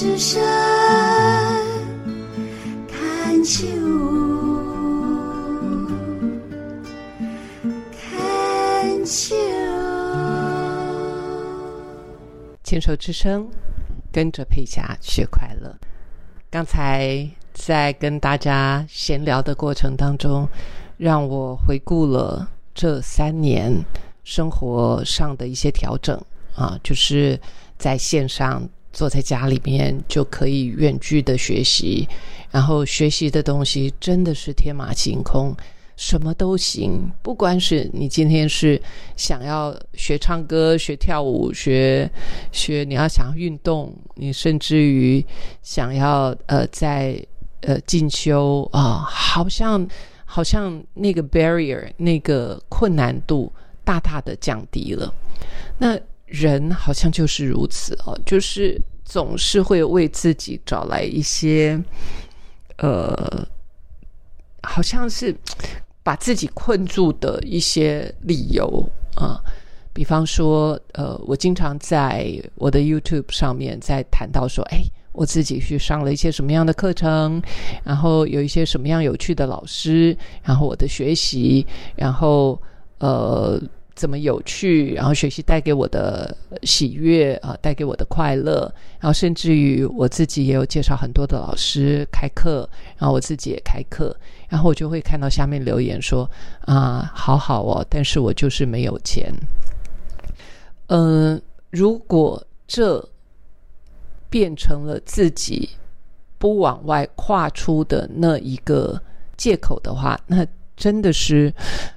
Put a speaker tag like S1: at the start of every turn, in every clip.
S1: 之声看秋，看秋。
S2: 牵手之声，跟着佩霞学快乐。刚才在跟大家闲聊的过程当中，让我回顾了这三年生活上的一些调整啊，就是在线上坐在家里面就可以远距的学习，然后学习的东西真的是天马行空。什么都行，不管是你今天是想要学唱歌、学跳舞、学学，你要想要运动，你甚至于想要呃在呃进修啊，好像好像那个 barrier 那个困难度大大的降低了。那人好像就是如此哦，就是总是会为自己找来一些呃，好像是。把自己困住的一些理由啊，比方说，呃，我经常在我的 YouTube 上面在谈到说，哎，我自己去上了一些什么样的课程，然后有一些什么样有趣的老师，然后我的学习，然后呃。怎么有趣？然后学习带给我的喜悦啊，带给我的快乐。然后甚至于我自己也有介绍很多的老师开课，然后我自己也开课。然后我就会看到下面留言说：“啊，好好哦，但是我就是没有钱。”嗯，如果这变成了自己不往外跨出的那一个借口的话，那真的是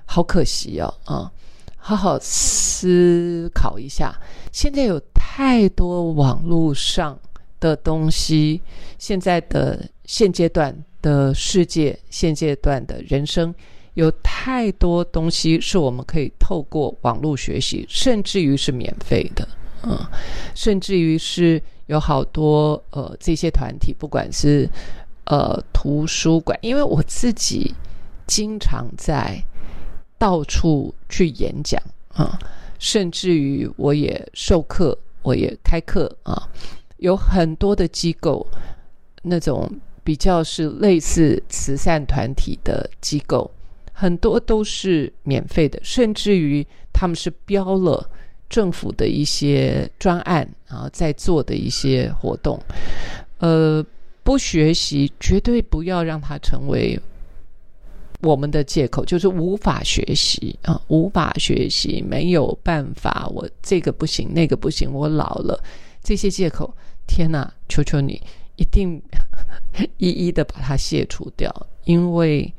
S2: 好可惜哦啊！好好思考一下，现在有太多网络上的东西，现在的现阶段的世界，现阶段的人生，有太多东西是我们可以透过网络学习，甚至于是免费的，嗯，甚至于是有好多呃这些团体，不管是呃图书馆，因为我自己经常在。到处去演讲啊，甚至于我也授课，我也开课啊，有很多的机构，那种比较是类似慈善团体的机构，很多都是免费的，甚至于他们是标了政府的一些专案啊，在做的一些活动，呃，不学习绝对不要让它成为。我们的借口就是无法学习啊，无法学习，没有办法，我这个不行，那个不行，我老了，这些借口，天哪，求求你，一定 一一的把它卸除掉，因为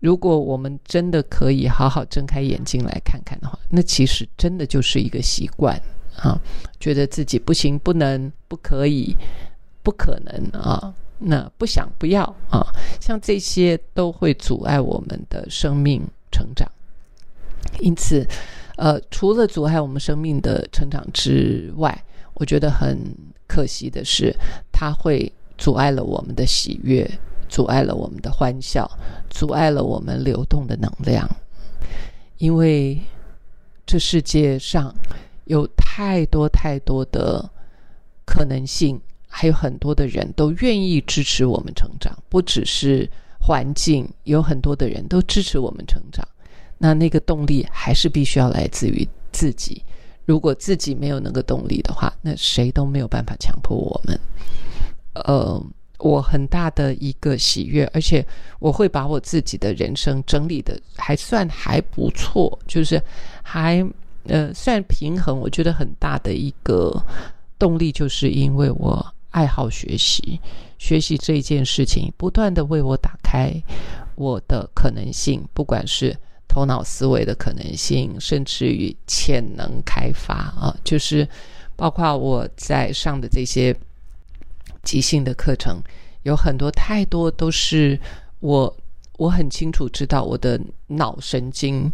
S2: 如果我们真的可以好好睁开眼睛来看看的话，那其实真的就是一个习惯啊，觉得自己不行，不能，不可以，不可能啊。那不想不要啊，像这些都会阻碍我们的生命成长。因此，呃，除了阻碍我们生命的成长之外，我觉得很可惜的是，它会阻碍了我们的喜悦，阻碍了我们的欢笑，阻碍了我们流动的能量。因为这世界上有太多太多的可能性。还有很多的人都愿意支持我们成长，不只是环境，有很多的人都支持我们成长。那那个动力还是必须要来自于自己。如果自己没有那个动力的话，那谁都没有办法强迫我们。呃，我很大的一个喜悦，而且我会把我自己的人生整理的还算还不错，就是还呃算平衡。我觉得很大的一个动力，就是因为我。爱好学习，学习这件事情不断的为我打开我的可能性，不管是头脑思维的可能性，甚至于潜能开发啊，就是包括我在上的这些即兴的课程，有很多太多都是我我很清楚知道我的脑神经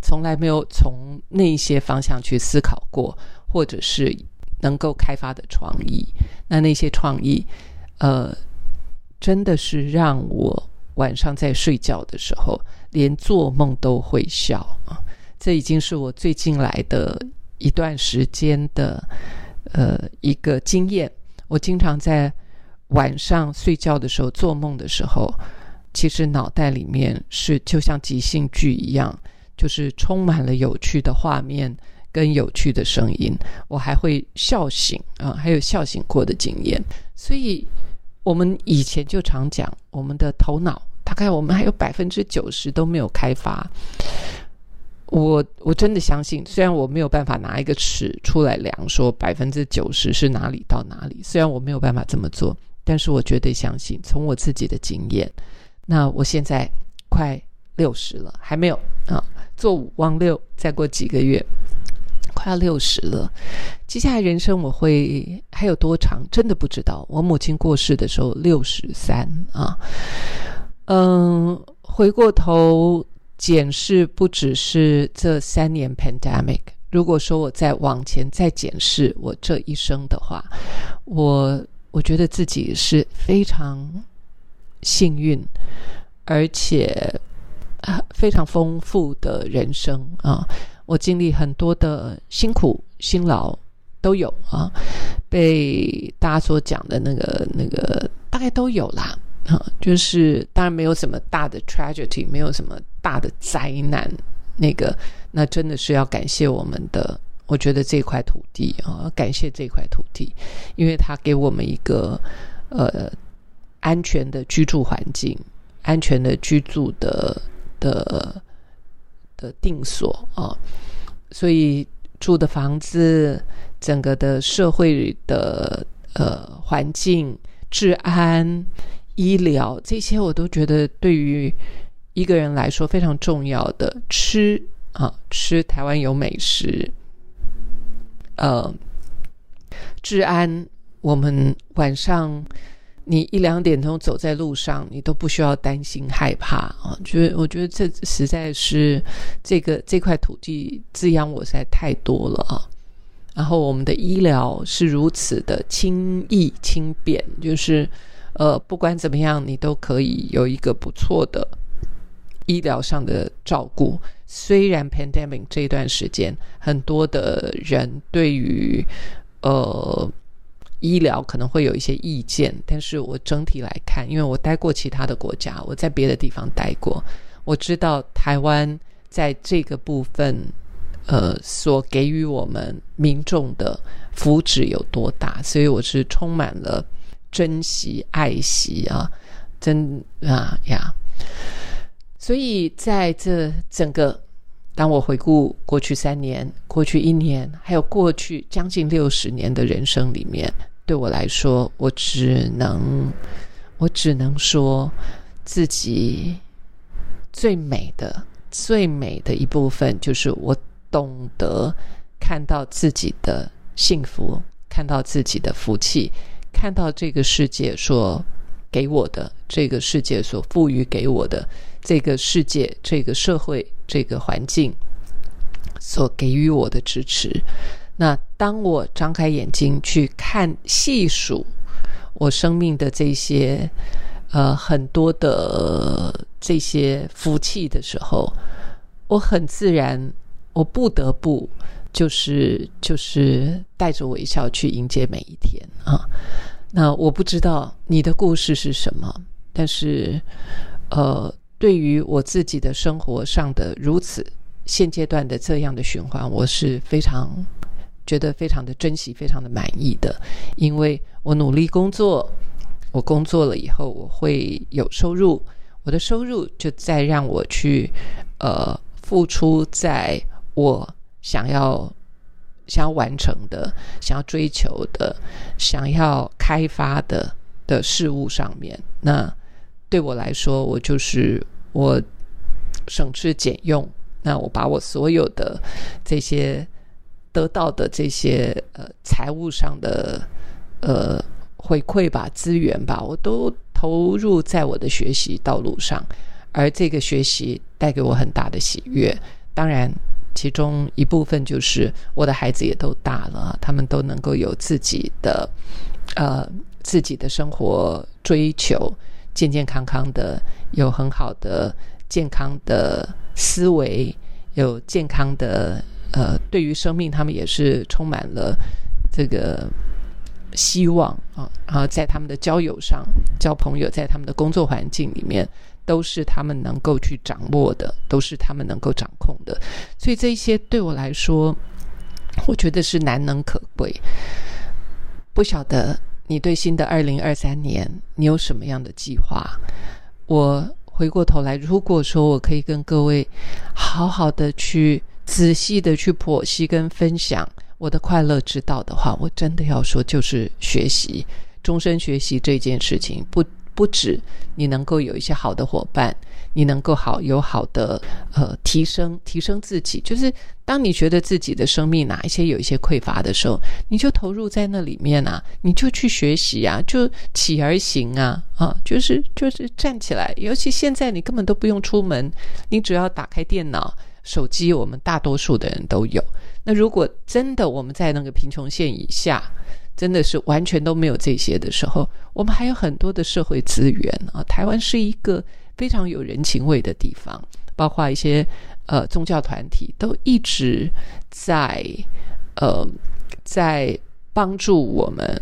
S2: 从来没有从那些方向去思考过，或者是。能够开发的创意，那那些创意，呃，真的是让我晚上在睡觉的时候，连做梦都会笑啊！这已经是我最近来的一段时间的呃一个经验。我经常在晚上睡觉的时候做梦的时候，其实脑袋里面是就像即兴剧一样，就是充满了有趣的画面跟有趣的声音，我还会笑醒啊，还有笑醒过的经验。所以，我们以前就常讲，我们的头脑大概我们还有百分之九十都没有开发。我我真的相信，虽然我没有办法拿一个尺出来量，说百分之九十是哪里到哪里，虽然我没有办法这么做，但是我绝对相信，从我自己的经验，那我现在快六十了，还没有啊，做五忘六，再过几个月，快要六十了，接下来人生我会还有多长，真的不知道。我母亲过世的时候六十三啊，嗯，回过头。检视不只是这三年 pandemic。如果说我再往前再检视我这一生的话，我我觉得自己是非常幸运，而且非常丰富的人生啊！我经历很多的辛苦辛劳都有啊，被大家所讲的那个那个大概都有啦。啊，就是当然没有什么大的 tragedy，没有什么大的灾难，那个那真的是要感谢我们的，我觉得这块土地啊，感谢这块土地，因为它给我们一个呃安全的居住环境，安全的居住的的的定所啊，所以住的房子，整个的社会的呃环境治安。医疗这些我都觉得对于一个人来说非常重要的吃啊，吃台湾有美食，呃，治安，我们晚上你一两点钟走在路上，你都不需要担心害怕啊。觉得我觉得这实在是这个这块土地滋养我实在太多了啊。然后我们的医疗是如此的轻易轻便，就是。呃，不管怎么样，你都可以有一个不错的医疗上的照顾。虽然 pandemic 这一段时间，很多的人对于呃医疗可能会有一些意见，但是我整体来看，因为我待过其他的国家，我在别的地方待过，我知道台湾在这个部分，呃，所给予我们民众的福祉有多大，所以我是充满了。珍惜、爱惜啊，真啊呀！所以在这整个，当我回顾过去三年、过去一年，还有过去将近六十年的人生里面，对我来说，我只能，我只能说，自己最美的、最美的一部分，就是我懂得看到自己的幸福，看到自己的福气。看到这个世界所给我的，这个世界所赋予给我的，这个世界、这个社会、这个环境所给予我的支持。那当我张开眼睛去看、细数我生命的这些呃很多的这些福气的时候，我很自然，我不得不。就是就是带着微笑去迎接每一天啊！那我不知道你的故事是什么，但是呃，对于我自己的生活上的如此现阶段的这样的循环，我是非常觉得非常的珍惜、非常的满意的，因为我努力工作，我工作了以后我会有收入，我的收入就再让我去呃付出在我。想要想要完成的、想要追求的、想要开发的的事物上面，那对我来说，我就是我省吃俭用。那我把我所有的这些得到的这些呃财务上的呃回馈吧、资源吧，我都投入在我的学习道路上，而这个学习带给我很大的喜悦。当然。其中一部分就是我的孩子也都大了，他们都能够有自己的呃自己的生活追求，健健康康的，有很好的健康的思维，有健康的呃，对于生命他们也是充满了这个希望啊，然后在他们的交友上交朋友，在他们的工作环境里面，都是他们能够去掌握的，都是他们能够掌控的。所以这一些对我来说，我觉得是难能可贵。不晓得你对新的二零二三年你有什么样的计划？我回过头来，如果说我可以跟各位好好的去仔细的去剖析跟分享我的快乐之道的话，我真的要说，就是学习，终身学习这件事情不。不止你能够有一些好的伙伴，你能够好有好的呃提升提升自己，就是当你觉得自己的生命哪一些有一些匮乏的时候，你就投入在那里面啊，你就去学习啊，就起而行啊啊，就是就是站起来。尤其现在你根本都不用出门，你只要打开电脑、手机，我们大多数的人都有。那如果真的我们在那个贫穷线以下，真的是完全都没有这些的时候，我们还有很多的社会资源啊。台湾是一个非常有人情味的地方，包括一些呃宗教团体都一直在呃在帮助我们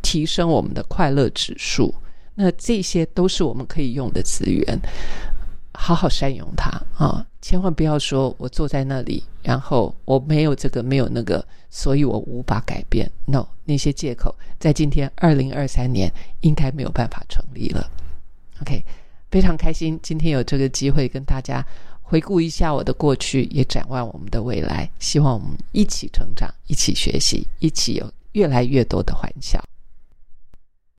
S2: 提升我们的快乐指数。那这些都是我们可以用的资源。好好善用它啊！千万不要说我坐在那里，然后我没有这个没有那个，所以我无法改变。No，那些借口在今天二零二三年应该没有办法成立了。OK，非常开心今天有这个机会跟大家回顾一下我的过去，也展望我们的未来。希望我们一起成长，一起学习，一起有越来越多的欢笑。